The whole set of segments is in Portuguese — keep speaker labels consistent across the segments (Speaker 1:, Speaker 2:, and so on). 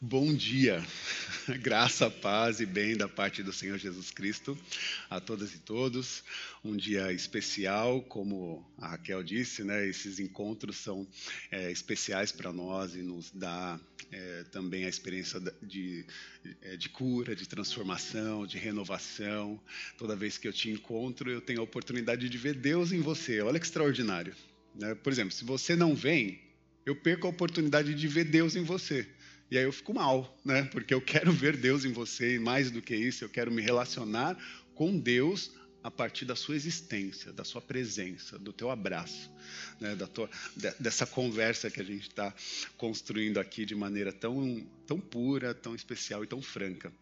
Speaker 1: Bom dia, graça, paz e bem da parte do Senhor Jesus Cristo a todas e todos. Um dia especial, como a Raquel disse, né? Esses encontros são é, especiais para nós e nos dá é, também a experiência de, é, de cura, de transformação, de renovação. Toda vez que eu te encontro, eu tenho a oportunidade de ver Deus em você. Olha que extraordinário. Né? Por exemplo, se você não vem, eu perco a oportunidade de ver Deus em você. E aí eu fico mal, né? Porque eu quero ver Deus em você e mais do que isso, eu quero me relacionar com Deus a partir da sua existência, da sua presença, do teu abraço, né? da tua, dessa conversa que a gente está construindo aqui de maneira tão, tão pura, tão especial e tão franca.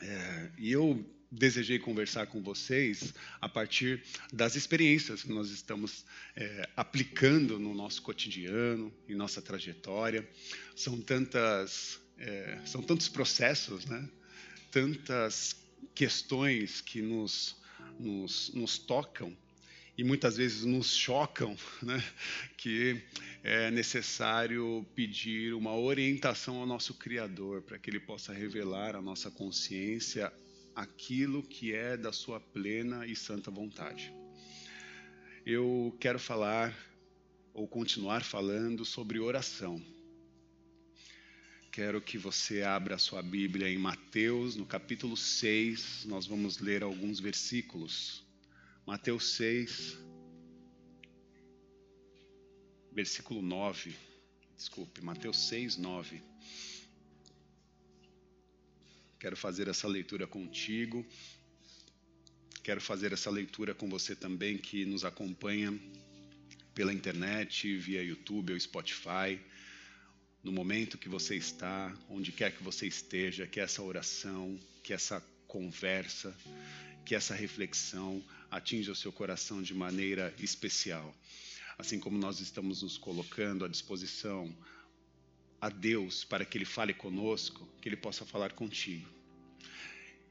Speaker 1: É, e eu desejei conversar com vocês a partir das experiências que nós estamos é, aplicando no nosso cotidiano, em nossa trajetória. São tantas, é, são tantos processos, né? Tantas questões que nos, nos, nos tocam e muitas vezes nos chocam, né? que é necessário pedir uma orientação ao nosso Criador para que Ele possa revelar a nossa consciência aquilo que é da sua plena e santa vontade. Eu quero falar ou continuar falando sobre oração. Quero que você abra a sua Bíblia em Mateus, no capítulo 6, nós vamos ler alguns versículos. Mateus 6, versículo 9. Desculpe, Mateus 6, 9. Quero fazer essa leitura contigo. Quero fazer essa leitura com você também que nos acompanha pela internet, via YouTube ou Spotify. No momento que você está, onde quer que você esteja, que essa oração, que essa conversa, que essa reflexão atinja o seu coração de maneira especial. Assim como nós estamos nos colocando à disposição a Deus para que Ele fale conosco, que Ele possa falar contigo.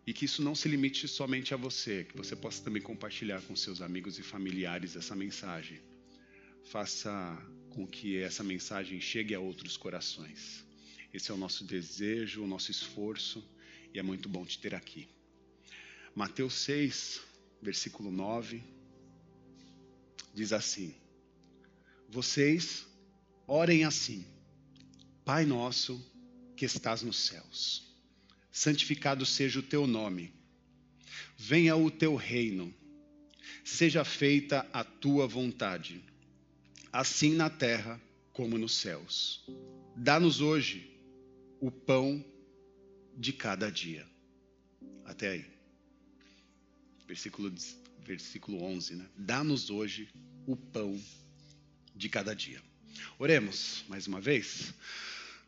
Speaker 1: E que isso não se limite somente a você, que você possa também compartilhar com seus amigos e familiares essa mensagem. Faça com que essa mensagem chegue a outros corações. Esse é o nosso desejo, o nosso esforço, e é muito bom te ter aqui. Mateus 6, versículo 9, diz assim: Vocês orem assim. Pai nosso que estás nos céus, santificado seja o teu nome. Venha o teu reino. Seja feita a tua vontade, assim na terra como nos céus. Dá-nos hoje o pão de cada dia. Até aí. Versículo, versículo 11, né? Dá-nos hoje o pão de cada dia. Oremos mais uma vez.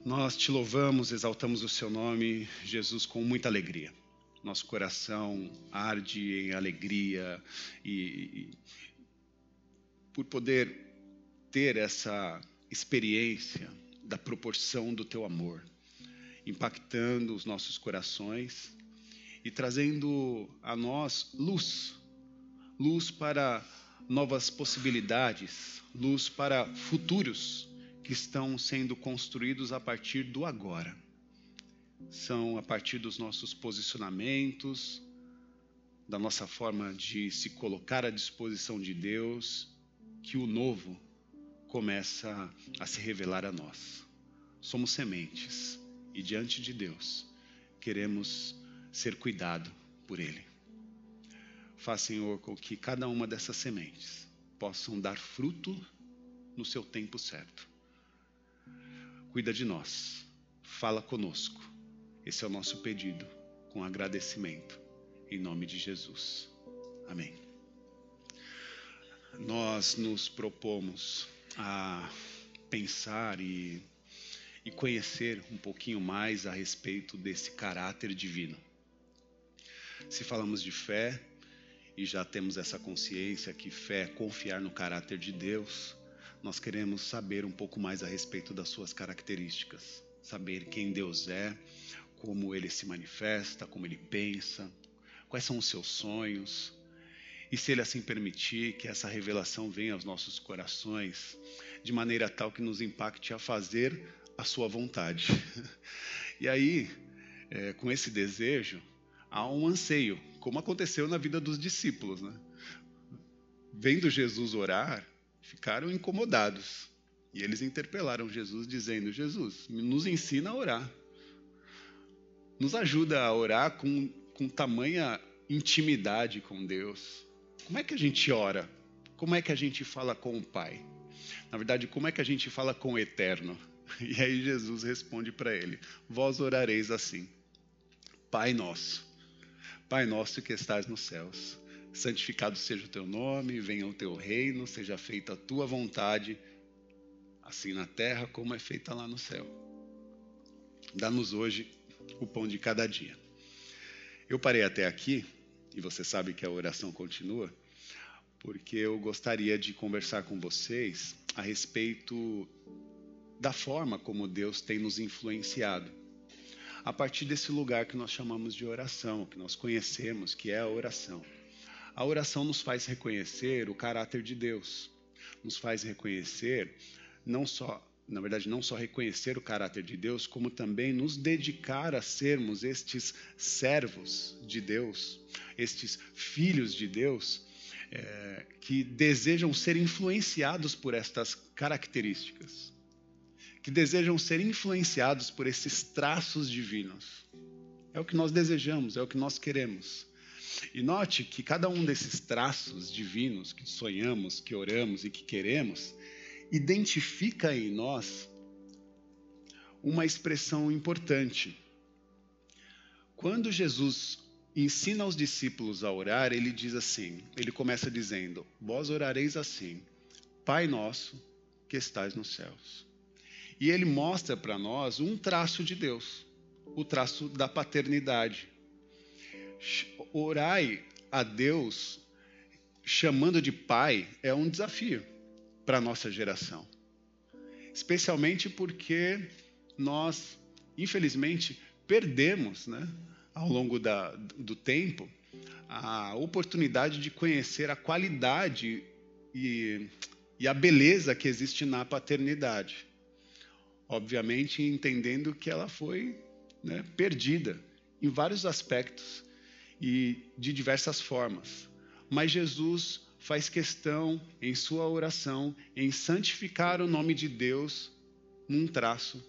Speaker 1: Nós te louvamos, exaltamos o seu nome, Jesus, com muita alegria. Nosso coração arde em alegria e, e por poder ter essa experiência da proporção do teu amor, impactando os nossos corações e trazendo a nós luz, luz para novas possibilidades, luz para futuros que estão sendo construídos a partir do agora. São a partir dos nossos posicionamentos, da nossa forma de se colocar à disposição de Deus, que o novo começa a se revelar a nós. Somos sementes e diante de Deus queremos ser cuidado por Ele. Faz, Senhor, com que cada uma dessas sementes possam dar fruto no seu tempo certo cuida de nós, fala conosco. Esse é o nosso pedido, com agradecimento, em nome de Jesus. Amém. Nós nos propomos a pensar e, e conhecer um pouquinho mais a respeito desse caráter divino. Se falamos de fé, e já temos essa consciência que fé é confiar no caráter de Deus, nós queremos saber um pouco mais a respeito das suas características, saber quem Deus é, como ele se manifesta, como ele pensa, quais são os seus sonhos. E se ele assim permitir que essa revelação venha aos nossos corações de maneira tal que nos impacte a fazer a sua vontade. E aí, é, com esse desejo, há um anseio, como aconteceu na vida dos discípulos. Né? Vendo Jesus orar, ficaram incomodados. E eles interpelaram Jesus, dizendo: Jesus, nos ensina a orar. Nos ajuda a orar com, com tamanha intimidade com Deus. Como é que a gente ora? Como é que a gente fala com o Pai? Na verdade, como é que a gente fala com o Eterno? E aí Jesus responde para ele: Vós orareis assim: Pai nosso, Pai nosso que estás nos céus, santificado seja o teu nome, venha o teu reino, seja feita a tua vontade, assim na terra como é feita lá no céu. Dá-nos hoje o pão de cada dia. Eu parei até aqui, e você sabe que a oração continua, porque eu gostaria de conversar com vocês a respeito da forma como Deus tem nos influenciado. A partir desse lugar que nós chamamos de oração, que nós conhecemos, que é a oração. A oração nos faz reconhecer o caráter de Deus, nos faz reconhecer não só, na verdade, não só reconhecer o caráter de Deus, como também nos dedicar a sermos estes servos de Deus, estes filhos de Deus, é, que desejam ser influenciados por estas características que desejam ser influenciados por esses traços divinos. É o que nós desejamos, é o que nós queremos. E note que cada um desses traços divinos que sonhamos, que oramos e que queremos, identifica em nós uma expressão importante. Quando Jesus ensina aos discípulos a orar, ele diz assim: ele começa dizendo, Vós orareis assim, Pai nosso que estais nos céus. E ele mostra para nós um traço de Deus, o traço da paternidade. Orai a Deus chamando de pai é um desafio para a nossa geração. Especialmente porque nós, infelizmente, perdemos, né, ao longo da, do tempo, a oportunidade de conhecer a qualidade e, e a beleza que existe na paternidade obviamente entendendo que ela foi né, perdida em vários aspectos e de diversas formas. Mas Jesus faz questão em sua oração em santificar o nome de Deus num traço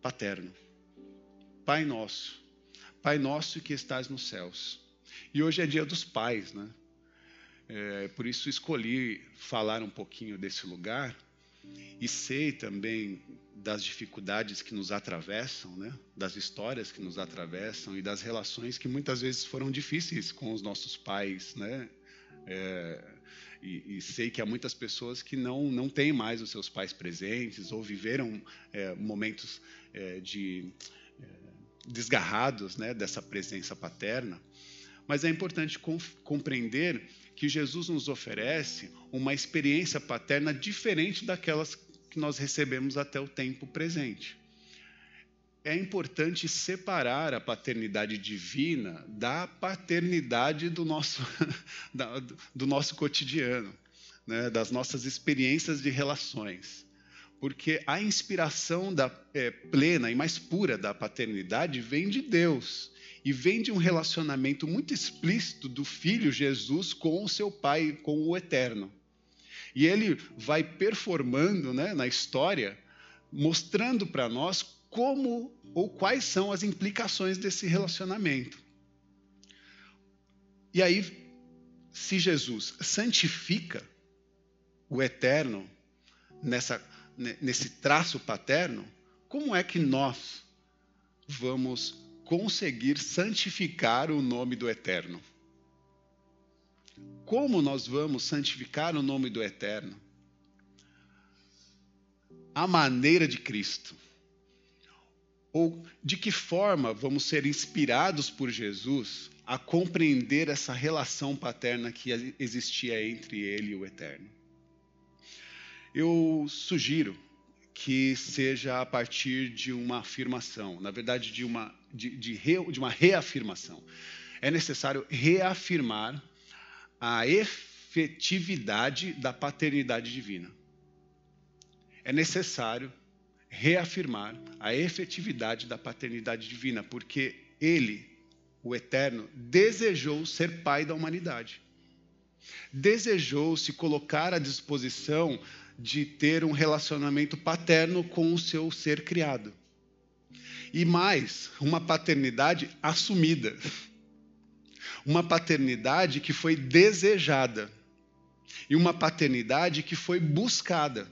Speaker 1: paterno. Pai nosso, Pai nosso que estás nos céus. E hoje é dia dos pais, né? É, por isso escolhi falar um pouquinho desse lugar, e sei também das dificuldades que nos atravessam, né? das histórias que nos atravessam e das relações que muitas vezes foram difíceis com os nossos pais. Né? É, e, e, sei que há muitas pessoas que não, não têm mais os seus pais presentes ou viveram é, momentos é, de é, desgarrados né, dessa presença paterna. Mas é importante compreender que Jesus nos oferece uma experiência paterna diferente daquelas que nós recebemos até o tempo presente. É importante separar a paternidade divina da paternidade do nosso, do nosso cotidiano, né, das nossas experiências de relações. Porque a inspiração da, é, plena e mais pura da paternidade vem de Deus e vem de um relacionamento muito explícito do filho Jesus com o seu pai, com o eterno. E ele vai performando né, na história, mostrando para nós como ou quais são as implicações desse relacionamento. E aí, se Jesus santifica o eterno nessa, nesse traço paterno, como é que nós vamos conseguir santificar o nome do Eterno. Como nós vamos santificar o nome do Eterno? A maneira de Cristo. Ou de que forma vamos ser inspirados por Jesus a compreender essa relação paterna que existia entre ele e o Eterno? Eu sugiro que seja a partir de uma afirmação, na verdade, de uma, de, de, re, de uma reafirmação. É necessário reafirmar a efetividade da paternidade divina. É necessário reafirmar a efetividade da paternidade divina, porque ele, o Eterno, desejou ser pai da humanidade. Desejou se colocar à disposição de ter um relacionamento paterno com o seu ser criado. E mais, uma paternidade assumida. Uma paternidade que foi desejada. E uma paternidade que foi buscada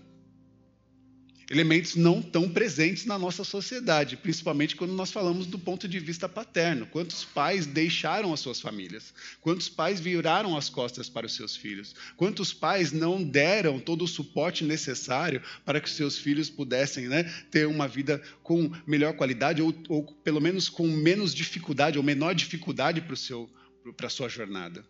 Speaker 1: elementos não tão presentes na nossa sociedade, principalmente quando nós falamos do ponto de vista paterno. Quantos pais deixaram as suas famílias? Quantos pais viraram as costas para os seus filhos? Quantos pais não deram todo o suporte necessário para que os seus filhos pudessem né, ter uma vida com melhor qualidade ou, ou pelo menos com menos dificuldade ou menor dificuldade para a sua jornada?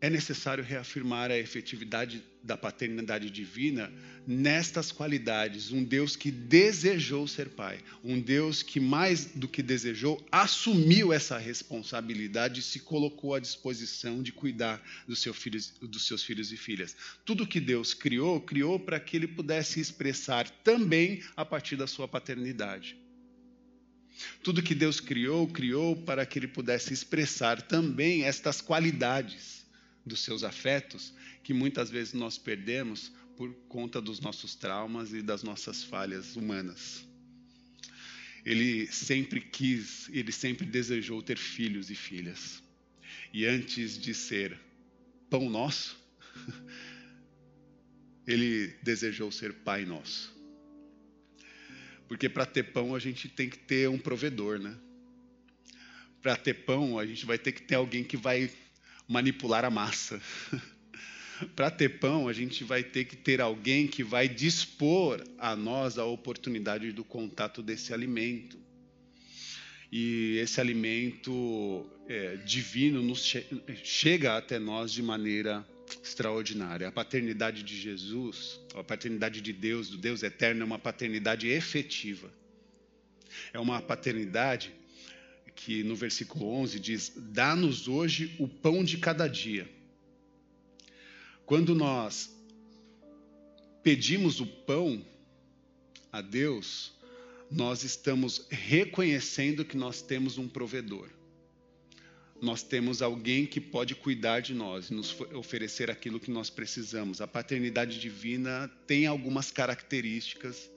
Speaker 1: é necessário reafirmar a efetividade da paternidade divina nestas qualidades. Um Deus que desejou ser pai, um Deus que, mais do que desejou, assumiu essa responsabilidade e se colocou à disposição de cuidar seu dos seus filhos e filhas. Tudo que Deus criou, criou para que ele pudesse expressar também a partir da sua paternidade. Tudo que Deus criou, criou para que ele pudesse expressar também estas qualidades dos seus afetos que muitas vezes nós perdemos por conta dos nossos traumas e das nossas falhas humanas. Ele sempre quis, ele sempre desejou ter filhos e filhas. E antes de ser pão nosso, ele desejou ser pai nosso. Porque para ter pão a gente tem que ter um provedor, né? Para ter pão a gente vai ter que ter alguém que vai manipular a massa. Para ter pão, a gente vai ter que ter alguém que vai dispor a nós a oportunidade do contato desse alimento. E esse alimento é, divino nos che chega até nós de maneira extraordinária. A paternidade de Jesus, a paternidade de Deus, do Deus eterno, é uma paternidade efetiva. É uma paternidade que no versículo 11 diz: Dá-nos hoje o pão de cada dia. Quando nós pedimos o pão a Deus, nós estamos reconhecendo que nós temos um provedor. Nós temos alguém que pode cuidar de nós e nos oferecer aquilo que nós precisamos. A paternidade divina tem algumas características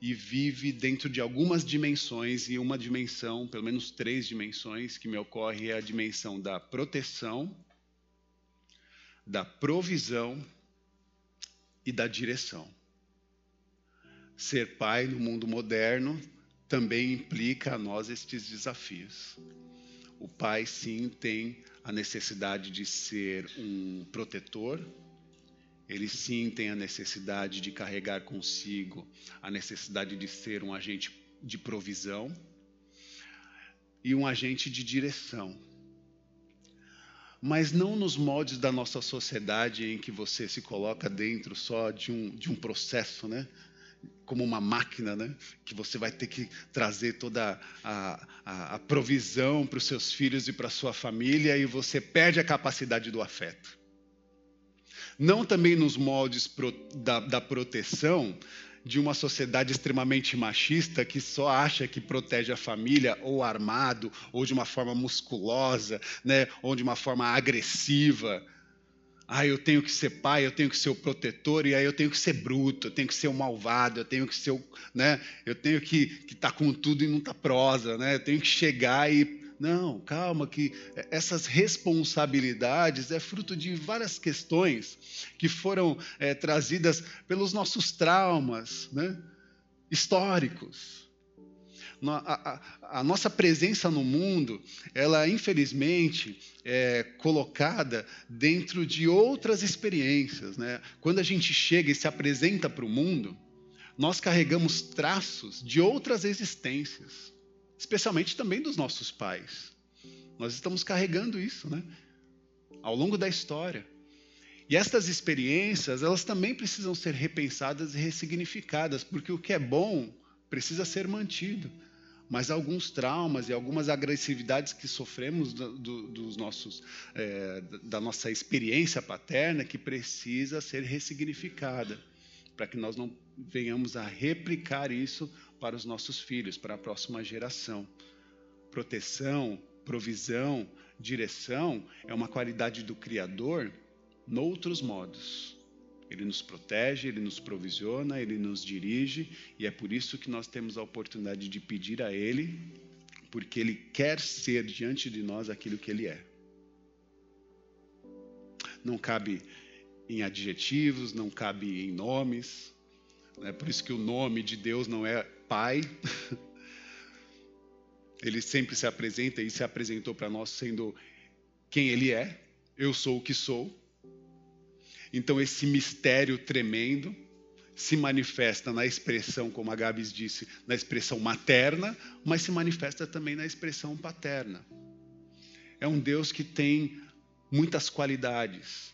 Speaker 1: e vive dentro de algumas dimensões, e uma dimensão, pelo menos três dimensões, que me ocorre é a dimensão da proteção, da provisão e da direção. Ser pai no mundo moderno também implica a nós estes desafios. O pai, sim, tem a necessidade de ser um protetor, ele sim tem a necessidade de carregar consigo a necessidade de ser um agente de provisão e um agente de direção. Mas não nos moldes da nossa sociedade em que você se coloca dentro só de um, de um processo, né? Como uma máquina, né? que você vai ter que trazer toda a, a, a provisão para os seus filhos e para sua família e você perde a capacidade do afeto não também nos moldes pro, da, da proteção de uma sociedade extremamente machista que só acha que protege a família ou armado ou de uma forma musculosa, né, ou de uma forma agressiva. Ah, eu tenho que ser pai, eu tenho que ser o protetor, e aí eu tenho que ser bruto, eu tenho que ser o malvado, eu tenho que ser o, né, eu tenho que estar tá com tudo e não tá prosa, né? Eu tenho que chegar e não, calma, que essas responsabilidades é fruto de várias questões que foram é, trazidas pelos nossos traumas né, históricos. A, a, nossa presença no mundo, ela infelizmente é colocada dentro de outras experiências. Né? Quando a gente chega e se apresenta para o mundo, nós carregamos traços de outras existências especialmente também dos nossos pais. Nós estamos carregando isso, né? Ao longo da história. E estas experiências, elas também precisam ser repensadas e ressignificadas, porque o que é bom precisa ser mantido. Mas alguns traumas e algumas agressividades que sofremos do, do, dos nossos, é, da nossa experiência paterna que precisa ser ressignificada. para que nós não venhamos a replicar isso para os nossos filhos, para a próxima geração. Proteção, provisão, direção é uma qualidade do Criador noutros modos. Ele nos protege, ele nos provisiona, ele nos dirige, e é por isso que nós temos a oportunidade de pedir a Ele, porque Ele quer ser diante de nós aquilo que Ele é. Não cabe em adjetivos, não cabe em nomes. É por isso que o nome de Deus não é Pai. Ele sempre se apresenta e se apresentou para nós sendo quem Ele é. Eu sou o que sou. Então, esse mistério tremendo se manifesta na expressão, como a Gabs disse, na expressão materna, mas se manifesta também na expressão paterna. É um Deus que tem muitas qualidades.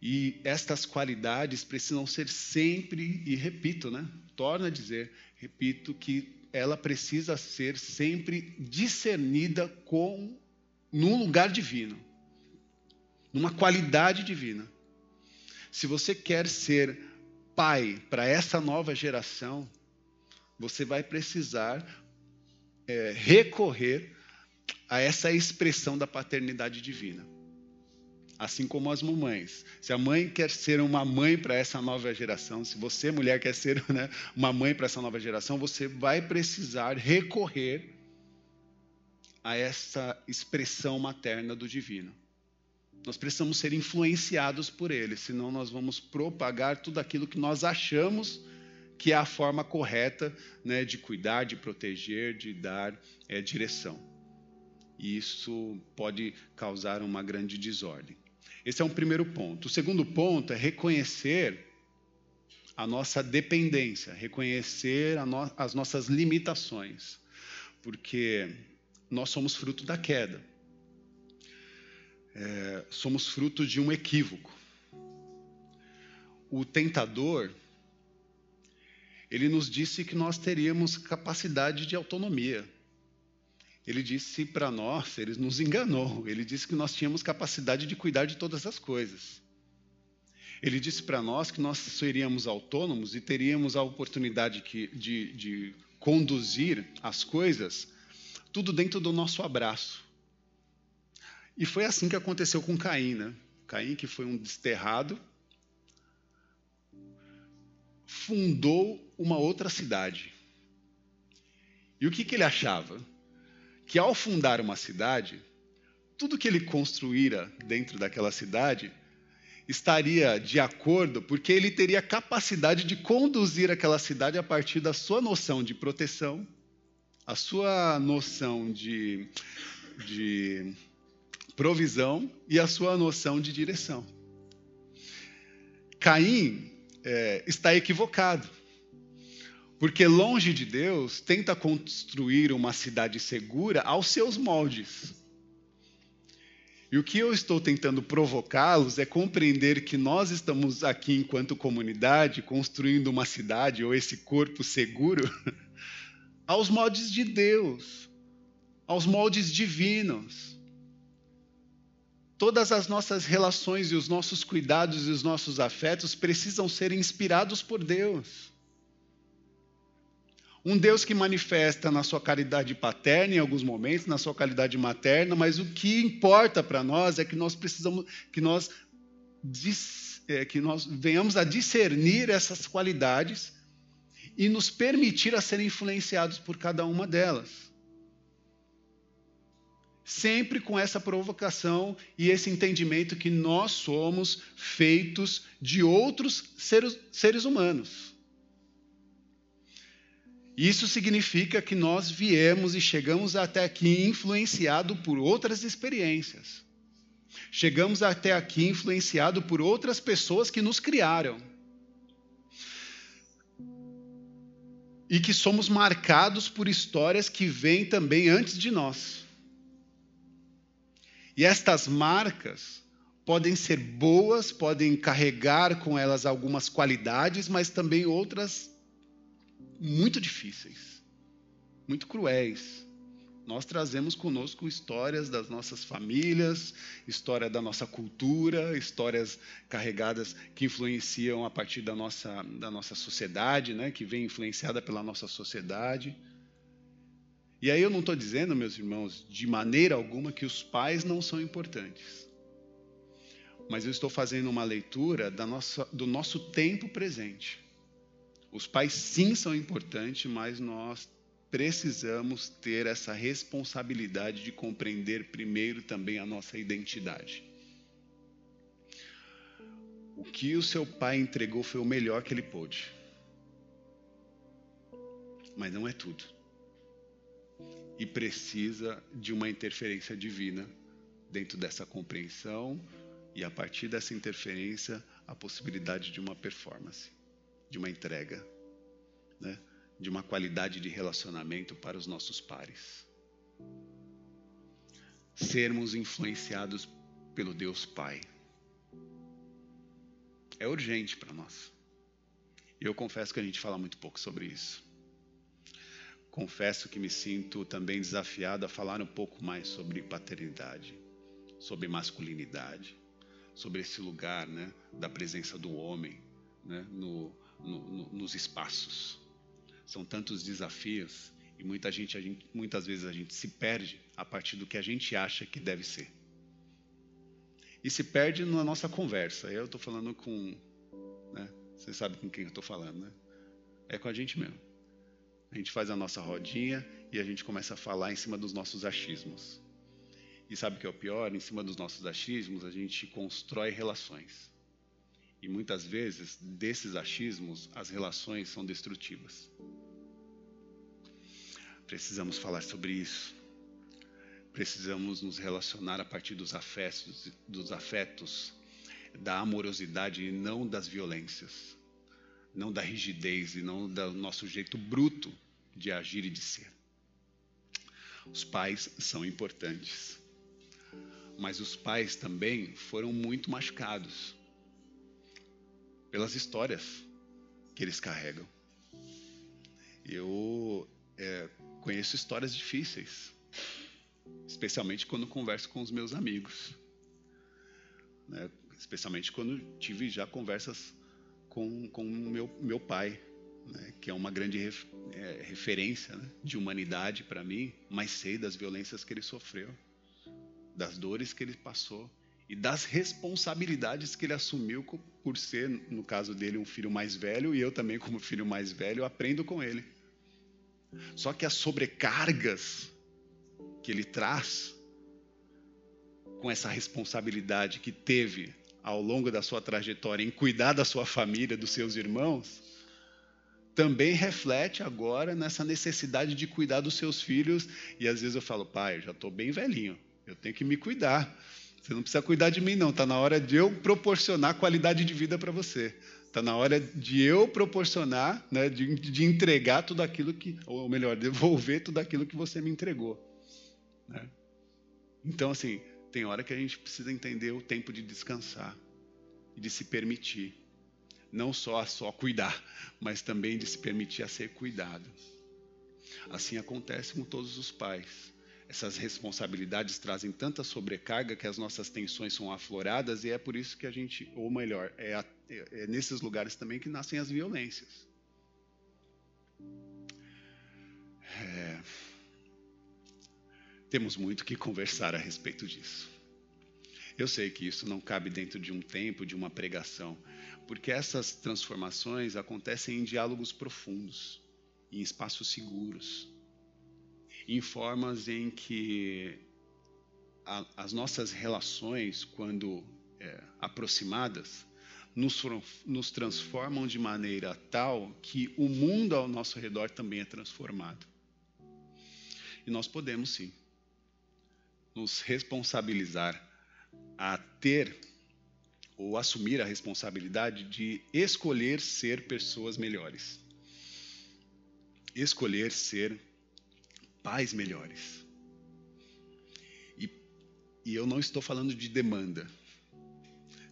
Speaker 1: E estas qualidades precisam ser sempre, e repito, né? Torna a dizer, repito, que ela precisa ser sempre discernida com num lugar divino, numa qualidade divina. Se você quer ser pai para essa nova geração, você vai precisar é, recorrer a essa expressão da paternidade divina. Assim como as mamães. Se a mãe quer ser uma mãe para essa nova geração, se você, mulher, quer ser né, uma mãe para essa nova geração, você vai precisar recorrer a essa expressão materna do divino. Nós precisamos ser influenciados por ele, senão nós vamos propagar tudo aquilo que nós achamos que é a forma correta né, de cuidar, de proteger, de dar é, direção. E isso pode causar uma grande desordem. Esse é um primeiro ponto. O segundo ponto é reconhecer a nossa dependência, reconhecer no as nossas limitações, porque nós somos fruto da queda é, somos fruto de um equívoco. O tentador, ele nos disse que nós teríamos capacidade de autonomia. Ele disse para nós, ele nos enganou, ele disse que nós tínhamos capacidade de cuidar de todas as coisas. Ele disse para nós que nós seríamos autônomos e teríamos a oportunidade que, de, de conduzir as coisas tudo dentro do nosso abraço. E foi assim que aconteceu com Caim, né? Caim, que foi um desterrado, fundou uma outra cidade. E o que, que ele achava? Que ao fundar uma cidade, tudo que ele construíra dentro daquela cidade estaria de acordo, porque ele teria capacidade de conduzir aquela cidade a partir da sua noção de proteção, a sua noção de, de provisão e a sua noção de direção. Caim é, está equivocado, porque longe de Deus tenta construir uma cidade segura aos seus moldes. E o que eu estou tentando provocá-los é compreender que nós estamos aqui, enquanto comunidade, construindo uma cidade ou esse corpo seguro aos moldes de Deus, aos moldes divinos Todas as nossas relações e os nossos cuidados e os nossos afetos precisam ser inspirados por Deus. Um Deus que manifesta na sua caridade paterna em alguns momentos, na sua caridade materna, mas o que importa para nós é que nós precisamos que nós é, que nós venhamos a discernir essas qualidades e nos permitir a ser influenciados por cada uma delas sempre com essa provocação e esse entendimento que nós somos feitos de outros seres, seres humanos. Isso significa que nós viemos e chegamos até aqui influenciado por outras experiências. Chegamos até aqui influenciado por outras pessoas que nos criaram. E que somos marcados por histórias que vêm também antes de nós. E estas marcas podem ser boas, podem carregar com elas algumas qualidades, mas também outras muito difíceis, muito cruéis, Nós trazemos conosco histórias das nossas famílias, história da nossa cultura, histórias carregadas que influenciam a partir da nossa, da nossa sociedade, né? que vem influenciada pela nossa sociedade. E aí eu não estou dizendo, meus irmãos, de maneira alguma que os pais não são importantes. Mas eu estou fazendo uma leitura nossa, do nosso tempo presente. Os pais sim são importantes, mas nós precisamos ter essa responsabilidade de compreender primeiro também a nossa identidade. O que o seu pai entregou foi o melhor que ele pôde. Mas não é tudo. E precisa de uma interferência divina dentro dessa compreensão e a partir dessa interferência a possibilidade de uma performance, de uma entrega, né? de uma qualidade de relacionamento para os nossos pares. Sermos influenciados pelo Deus Pai. É urgente para nós. Eu confesso que a gente fala muito pouco sobre isso. Confesso que me sinto também desafiado a falar um pouco mais sobre paternidade, sobre masculinidade, sobre esse lugar né, da presença do homem né, no, no, no, nos espaços são tantos desafios e muita gente, gente, muitas vezes a gente se perde a partir do que a gente acha que deve ser. E se perde na nossa conversa. Eu estou falando com. Né? Você sabe com quem eu estou falando, né? É com a gente mesmo. A gente faz a nossa rodinha e a gente começa a falar em cima dos nossos achismos. E sabe o que é o pior? Em cima dos nossos achismos, a gente constrói relações. E muitas vezes, desses achismos, as relações são destrutivas. Precisamos falar sobre isso. Precisamos nos relacionar a partir dos afetos, dos afetos, da amorosidade e não das violências, não da rigidez e não do nosso jeito bruto de agir e de ser. Os pais são importantes, mas os pais também foram muito machucados pelas histórias que eles carregam. Eu é, conheço histórias difíceis, especialmente quando converso com os meus amigos, né? especialmente quando tive já conversas com com meu meu pai, né? que é uma grande ref, é, referência né? de humanidade para mim, mas sei das violências que ele sofreu, das dores que ele passou e das responsabilidades que ele assumiu por ser, no caso dele, um filho mais velho, e eu também, como filho mais velho, aprendo com ele. Só que as sobrecargas que ele traz, com essa responsabilidade que teve ao longo da sua trajetória em cuidar da sua família, dos seus irmãos, também reflete agora nessa necessidade de cuidar dos seus filhos. E às vezes eu falo, pai, eu já estou bem velhinho, eu tenho que me cuidar. Você não precisa cuidar de mim, não. Está na hora de eu proporcionar qualidade de vida para você. Está na hora de eu proporcionar, né, de, de, entregar tudo aquilo que, ou melhor, devolver tudo aquilo que você me entregou. Né? Então, assim, tem hora que a gente precisa entender o tempo de descansar e de se permitir. Não só a só cuidar, mas também de se permitir a ser cuidado. Assim acontece com todos os pais essas responsabilidades trazem tanta sobrecarga que as nossas tensões são afloradas e é por isso que a gente, ou melhor, é, a, é, é nesses lugares também que nascem as violências. É, temos muito que conversar a respeito disso. Eu sei que isso não cabe dentro de um tempo, de uma pregação, porque essas transformações acontecem em diálogos profundos, em espaços seguros em formas em que a, as nossas relações, quando é, aproximadas, nos, nos transformam de maneira tal que o mundo ao nosso redor também é transformado. E nós podemos sim nos responsabilizar a ter ou assumir a responsabilidade de escolher ser pessoas melhores. Escolher ser pais melhores. E, e eu não estou falando de demanda.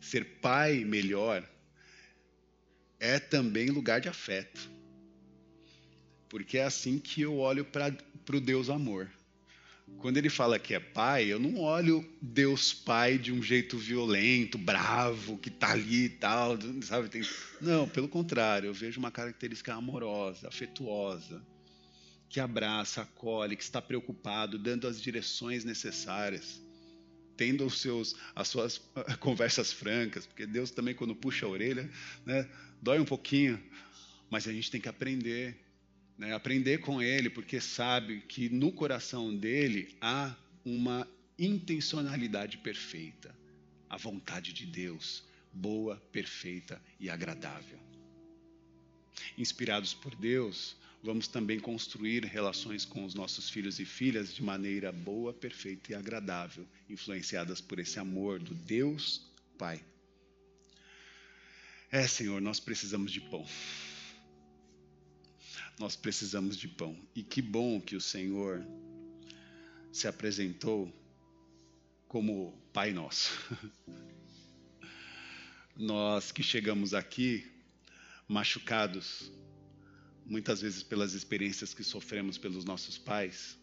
Speaker 1: Ser pai melhor é também lugar de afeto. Porque é assim que eu olho para o Deus amor. Quando ele fala que é pai, eu não olho Deus pai de um jeito violento, bravo, que está ali e tal, sabe? Tem... Não, pelo contrário, eu vejo uma característica amorosa, afetuosa, que abraça, acolhe, que está preocupado, dando as direções necessárias, tendo os seus, as suas conversas francas, porque Deus também quando puxa a orelha, né, dói um pouquinho, mas a gente tem que aprender né, aprender com ele, porque sabe que no coração dele há uma intencionalidade perfeita, a vontade de Deus, boa, perfeita e agradável. Inspirados por Deus, vamos também construir relações com os nossos filhos e filhas de maneira boa, perfeita e agradável, influenciadas por esse amor do Deus Pai. É, Senhor, nós precisamos de pão nós precisamos de pão. E que bom que o Senhor se apresentou como Pai Nosso. Nós que chegamos aqui machucados, muitas vezes pelas experiências que sofremos pelos nossos pais,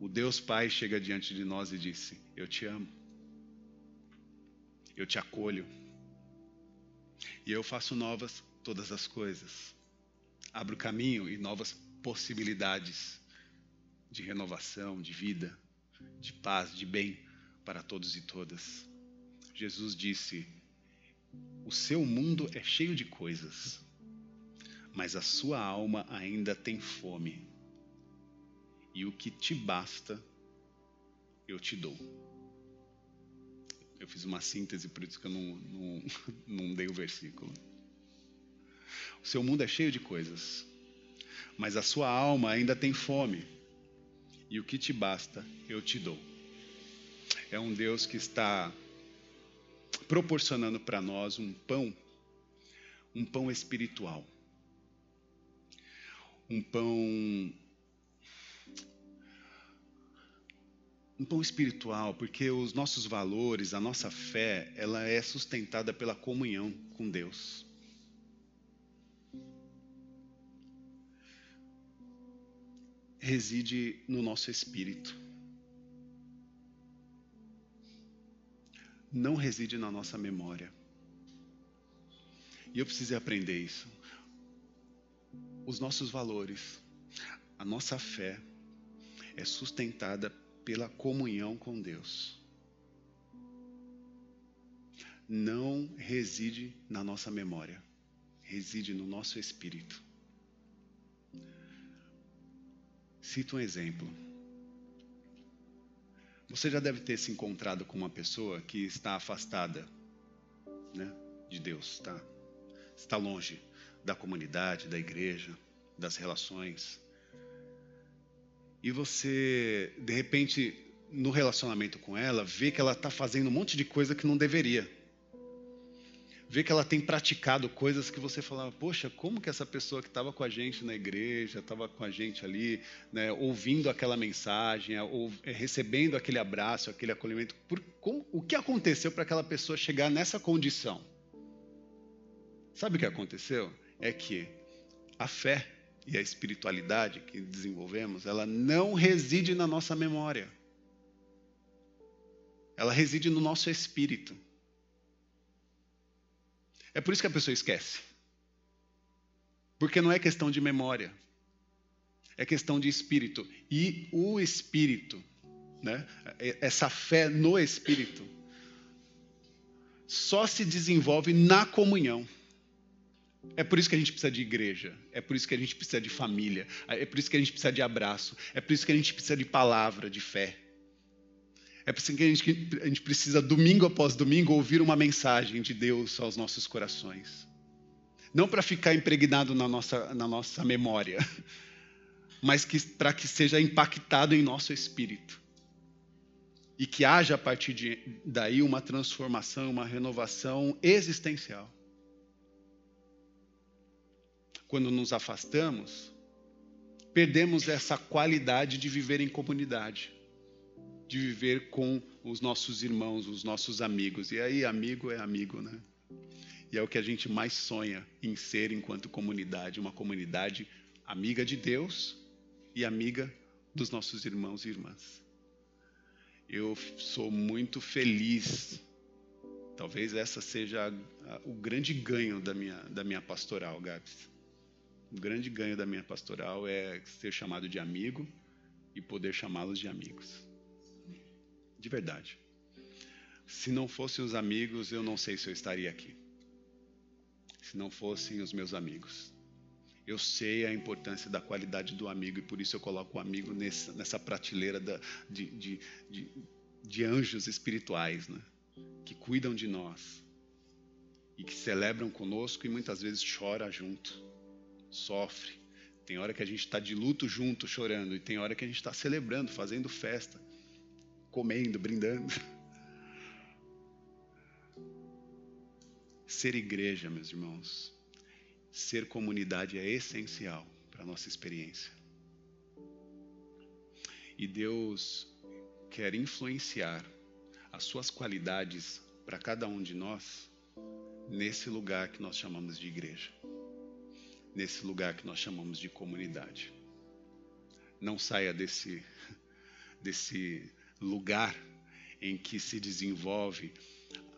Speaker 1: o Deus Pai chega diante de nós e disse: Eu te amo, eu te acolho, e eu faço novas todas as coisas abre o caminho e novas possibilidades de renovação, de vida, de paz, de bem para todos e todas. Jesus disse: O seu mundo é cheio de coisas, mas a sua alma ainda tem fome. E o que te basta, eu te dou. Eu fiz uma síntese, por isso que eu não, não, não dei o versículo. O seu mundo é cheio de coisas, mas a sua alma ainda tem fome. E o que te basta, eu te dou. É um Deus que está proporcionando para nós um pão, um pão espiritual. Um pão um pão espiritual, porque os nossos valores, a nossa fé, ela é sustentada pela comunhão com Deus. Reside no nosso espírito. Não reside na nossa memória. E eu precisei aprender isso. Os nossos valores, a nossa fé é sustentada pela comunhão com Deus. Não reside na nossa memória, reside no nosso espírito. Cito um exemplo. Você já deve ter se encontrado com uma pessoa que está afastada né, de Deus, está, está longe da comunidade, da igreja, das relações. E você, de repente, no relacionamento com ela, vê que ela está fazendo um monte de coisa que não deveria vê que ela tem praticado coisas que você falava, poxa, como que essa pessoa que estava com a gente na igreja, estava com a gente ali, né, ouvindo aquela mensagem, ou é, recebendo aquele abraço, aquele acolhimento, por, como, o que aconteceu para aquela pessoa chegar nessa condição? Sabe o que aconteceu? É que a fé e a espiritualidade que desenvolvemos, ela não reside na nossa memória. Ela reside no nosso espírito. É por isso que a pessoa esquece. Porque não é questão de memória, é questão de espírito. E o espírito, né, essa fé no espírito, só se desenvolve na comunhão. É por isso que a gente precisa de igreja, é por isso que a gente precisa de família, é por isso que a gente precisa de abraço, é por isso que a gente precisa de palavra, de fé. É por isso que a gente, a gente precisa, domingo após domingo, ouvir uma mensagem de Deus aos nossos corações. Não para ficar impregnado na nossa, na nossa memória, mas para que seja impactado em nosso espírito. E que haja a partir de, daí uma transformação, uma renovação existencial. Quando nos afastamos, perdemos essa qualidade de viver em comunidade de viver com os nossos irmãos, os nossos amigos. E aí, amigo é amigo, né? E é o que a gente mais sonha em ser enquanto comunidade, uma comunidade amiga de Deus e amiga dos nossos irmãos e irmãs. Eu sou muito feliz. Talvez essa seja a, a, o grande ganho da minha, da minha pastoral, Gabs. O grande ganho da minha pastoral é ser chamado de amigo e poder chamá-los de amigos. De verdade. Se não fossem os amigos, eu não sei se eu estaria aqui. Se não fossem os meus amigos. Eu sei a importância da qualidade do amigo e por isso eu coloco o amigo nessa, nessa prateleira da, de, de, de, de anjos espirituais, né? que cuidam de nós e que celebram conosco e muitas vezes chora junto, sofre. Tem hora que a gente está de luto junto, chorando, e tem hora que a gente está celebrando, fazendo festa, comendo, brindando. Ser igreja, meus irmãos, ser comunidade é essencial para a nossa experiência. E Deus quer influenciar as suas qualidades para cada um de nós nesse lugar que nós chamamos de igreja, nesse lugar que nós chamamos de comunidade. Não saia desse, desse lugar em que se desenvolve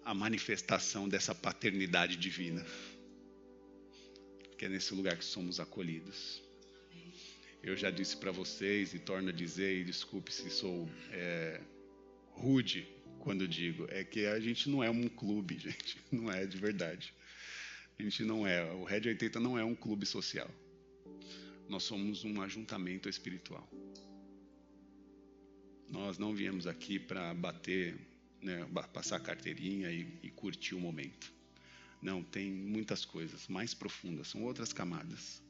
Speaker 1: a manifestação dessa paternidade divina que é nesse lugar que somos acolhidos. Eu já disse para vocês e torno a dizer, e desculpe se sou é, rude quando digo, é que a gente não é um clube, gente, não é de verdade. A gente não é, o Red 80 não é um clube social. Nós somos um ajuntamento espiritual. Nós não viemos aqui para bater, né, passar a carteirinha e, e curtir o momento. Não, tem muitas coisas mais profundas, são outras camadas.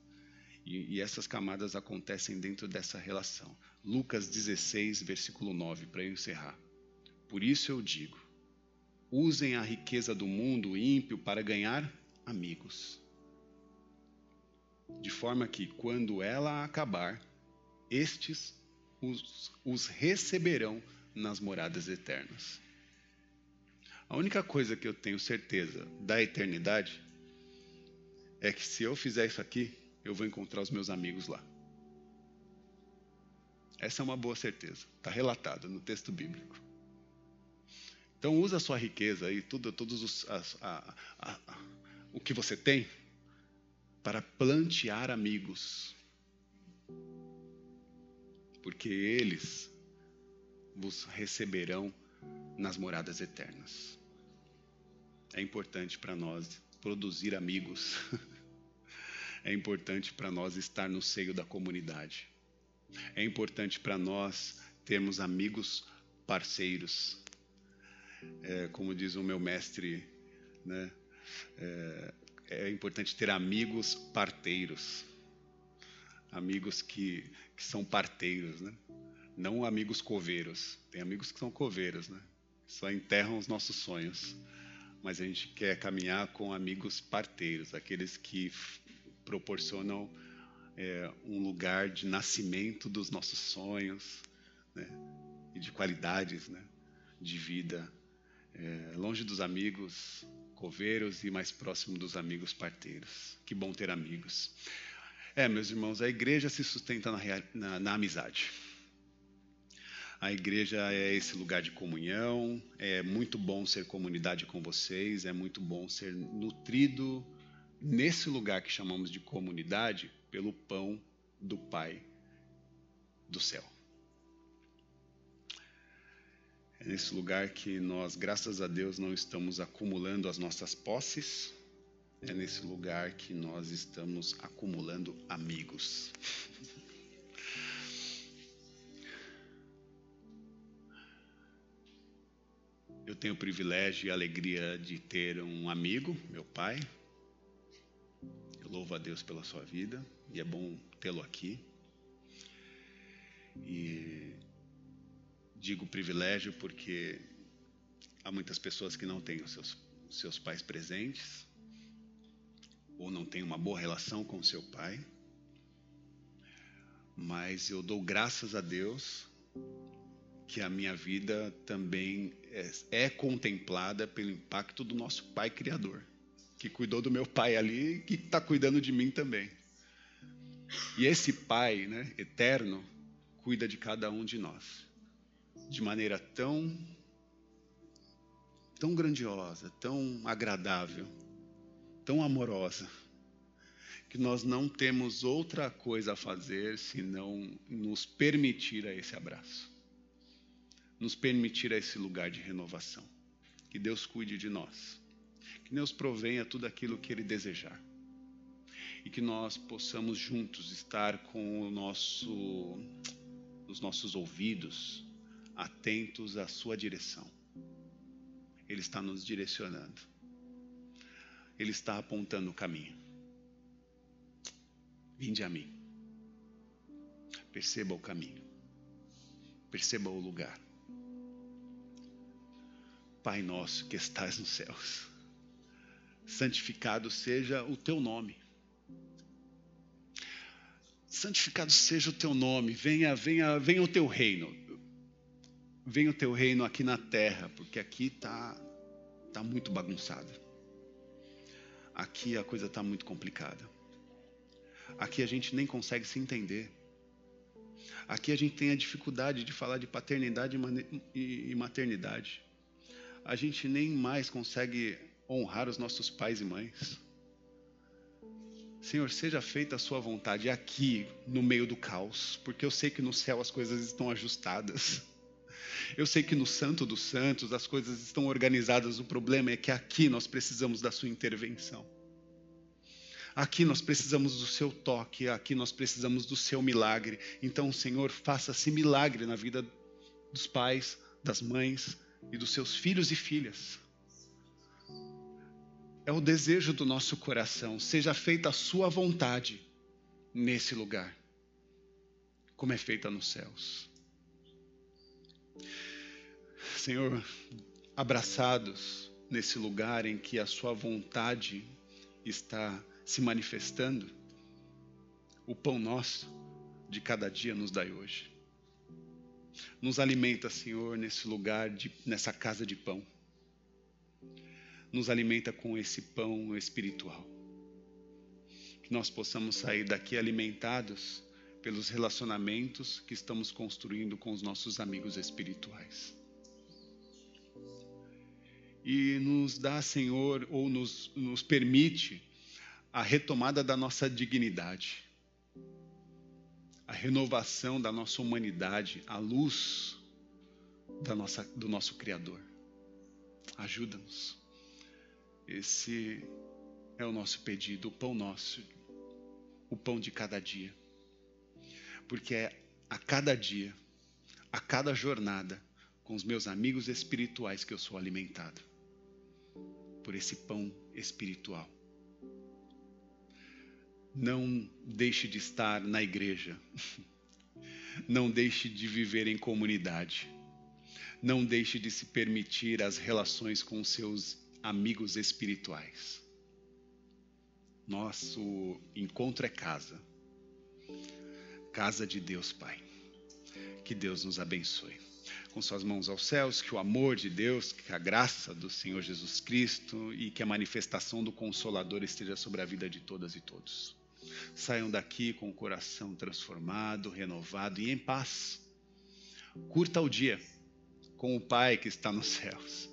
Speaker 1: E, e essas camadas acontecem dentro dessa relação. Lucas 16, versículo 9, para eu encerrar. Por isso eu digo: usem a riqueza do mundo ímpio para ganhar amigos. De forma que, quando ela acabar, estes os, os receberão nas moradas eternas. A única coisa que eu tenho certeza da eternidade é que se eu fizer isso aqui, eu vou encontrar os meus amigos lá. Essa é uma boa certeza. Está relatado no texto bíblico. Então usa a sua riqueza e tudo, todos os, a, a, a, o que você tem para plantear amigos, porque eles vos receberão nas moradas eternas. É importante para nós produzir amigos. É importante para nós estar no seio da comunidade. É importante para nós termos amigos parceiros. É, como diz o meu mestre, né? é, é importante ter amigos parteiros. Amigos que, que são parteiros, né? não amigos coveiros. Tem amigos que são coveiros, né? só enterram os nossos sonhos mas a gente quer caminhar com amigos parteiros, aqueles que proporcionam é, um lugar de nascimento dos nossos sonhos né, e de qualidades né, de vida, é, longe dos amigos coveiros e mais próximo dos amigos parteiros. Que bom ter amigos. É, meus irmãos, a igreja se sustenta na, na, na amizade. A igreja é esse lugar de comunhão, é muito bom ser comunidade com vocês, é muito bom ser nutrido nesse lugar que chamamos de comunidade pelo pão do Pai do céu. É nesse lugar que nós, graças a Deus, não estamos acumulando as nossas posses, é nesse lugar que nós estamos acumulando amigos. Eu tenho o privilégio e a alegria de ter um amigo, meu pai. Eu louvo a Deus pela sua vida e é bom tê-lo aqui. E digo privilégio porque há muitas pessoas que não têm os seus, seus pais presentes ou não têm uma boa relação com seu pai. Mas eu dou graças a Deus que a minha vida também é, é, contemplada pelo impacto do nosso Pai Criador, que cuidou do meu pai ali que está cuidando de mim também. E esse Pai né, eterno cuida de cada um de nós de maneira tão tão grandiosa, tão agradável, tão amorosa, que nós não temos outra coisa a fazer senão nos permitir a esse abraço, nos permitir a esse lugar de renovação. Que Deus cuide de nós, que Deus provenha tudo aquilo que Ele desejar e que nós possamos juntos estar com nosso, os nossos ouvidos atentos à Sua direção ele está nos direcionando. Ele está apontando o caminho. Vinde a mim. Perceba o caminho. Perceba o lugar. Pai nosso que estás nos céus, santificado seja o teu nome. Santificado seja o teu nome, venha, venha, venha o teu reino venha o teu reino aqui na terra, porque aqui está tá muito bagunçada. Aqui a coisa está muito complicada. Aqui a gente nem consegue se entender. Aqui a gente tem a dificuldade de falar de paternidade e maternidade. A gente nem mais consegue honrar os nossos pais e mães. Senhor, seja feita a sua vontade aqui no meio do caos, porque eu sei que no céu as coisas estão ajustadas. Eu sei que no Santo dos Santos as coisas estão organizadas, o problema é que aqui nós precisamos da Sua intervenção. Aqui nós precisamos do seu toque, aqui nós precisamos do seu milagre. Então, Senhor, faça-se milagre na vida dos pais, das mães e dos seus filhos e filhas. É o desejo do nosso coração, seja feita a sua vontade nesse lugar, como é feita nos céus. Senhor, abraçados nesse lugar em que a Sua vontade está se manifestando, o pão nosso de cada dia nos dai hoje. Nos alimenta, Senhor, nesse lugar, de, nessa casa de pão. Nos alimenta com esse pão espiritual. Que nós possamos sair daqui alimentados pelos relacionamentos que estamos construindo com os nossos amigos espirituais. E nos dá, Senhor, ou nos, nos permite a retomada da nossa dignidade, a renovação da nossa humanidade, a luz da nossa, do nosso Criador. Ajuda-nos. Esse é o nosso pedido, o pão nosso, o pão de cada dia porque é a cada dia, a cada jornada, com os meus amigos espirituais que eu sou alimentado por esse pão espiritual. Não deixe de estar na igreja. Não deixe de viver em comunidade. Não deixe de se permitir as relações com seus amigos espirituais. Nosso encontro é casa casa de Deus, Pai. Que Deus nos abençoe. Com suas mãos aos céus, que o amor de Deus, que a graça do Senhor Jesus Cristo e que a manifestação do Consolador esteja sobre a vida de todas e todos. Saiam daqui com o coração transformado, renovado e em paz. Curta o dia com o Pai que está nos céus.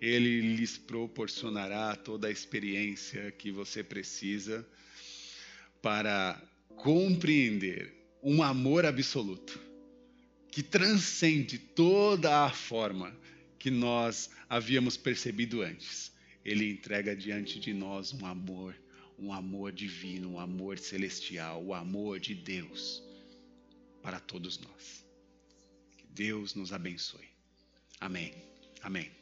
Speaker 1: Ele lhes proporcionará toda a experiência que você precisa para compreender um amor absoluto que transcende toda a forma que nós havíamos percebido antes. Ele entrega diante de nós um amor, um amor divino, um amor celestial, o amor de Deus para todos nós. Que Deus nos abençoe. Amém. Amém.